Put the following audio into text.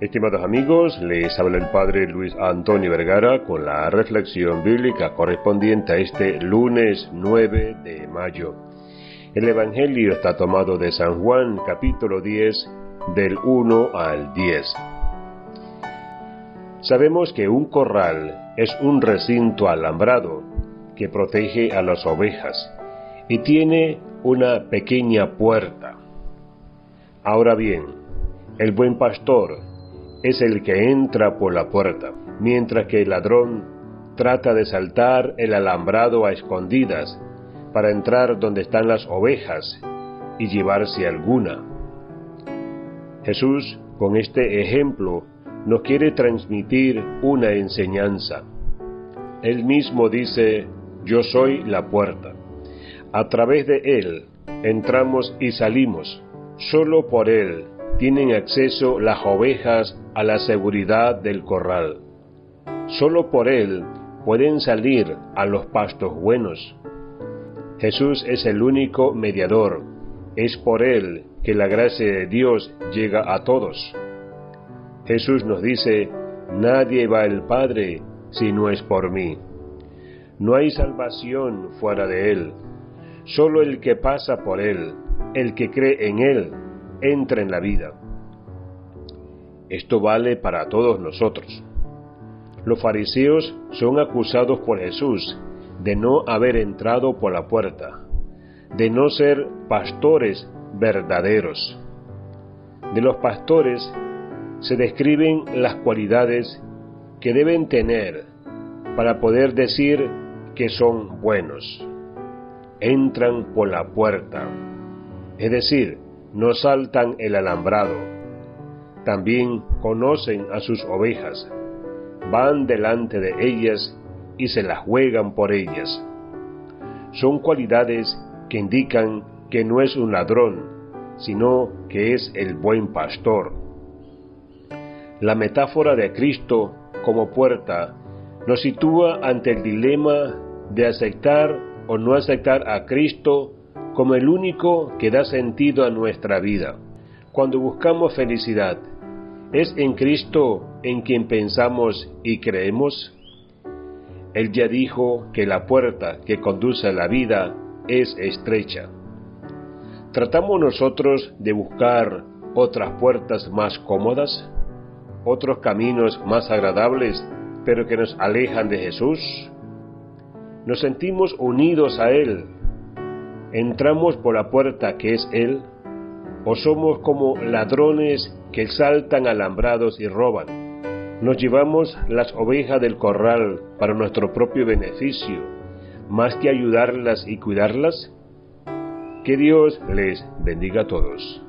Estimados amigos, les habla el Padre Luis Antonio Vergara con la reflexión bíblica correspondiente a este lunes 9 de mayo. El Evangelio está tomado de San Juan capítulo 10 del 1 al 10. Sabemos que un corral es un recinto alambrado que protege a las ovejas y tiene una pequeña puerta. Ahora bien, el buen pastor es el que entra por la puerta, mientras que el ladrón trata de saltar el alambrado a escondidas para entrar donde están las ovejas y llevarse alguna. Jesús, con este ejemplo, nos quiere transmitir una enseñanza. Él mismo dice, yo soy la puerta. A través de Él entramos y salimos. Solo por Él tienen acceso las ovejas a la seguridad del corral. Solo por Él pueden salir a los pastos buenos. Jesús es el único mediador. Es por Él que la gracia de Dios llega a todos. Jesús nos dice, nadie va al Padre si no es por mí. No hay salvación fuera de Él. Solo el que pasa por Él, el que cree en Él, entra en la vida. Esto vale para todos nosotros. Los fariseos son acusados por Jesús de no haber entrado por la puerta, de no ser pastores verdaderos. De los pastores se describen las cualidades que deben tener para poder decir que son buenos. Entran por la puerta, es decir, no saltan el alambrado. También conocen a sus ovejas, van delante de ellas y se las juegan por ellas. Son cualidades que indican que no es un ladrón, sino que es el buen pastor. La metáfora de Cristo como puerta nos sitúa ante el dilema de aceptar o no aceptar a Cristo como el único que da sentido a nuestra vida. Cuando buscamos felicidad, ¿es en Cristo en quien pensamos y creemos? Él ya dijo que la puerta que conduce a la vida es estrecha. ¿Tratamos nosotros de buscar otras puertas más cómodas? ¿Otros caminos más agradables, pero que nos alejan de Jesús? ¿Nos sentimos unidos a Él ¿Entramos por la puerta que es Él? ¿O somos como ladrones que saltan alambrados y roban? ¿Nos llevamos las ovejas del corral para nuestro propio beneficio, más que ayudarlas y cuidarlas? Que Dios les bendiga a todos.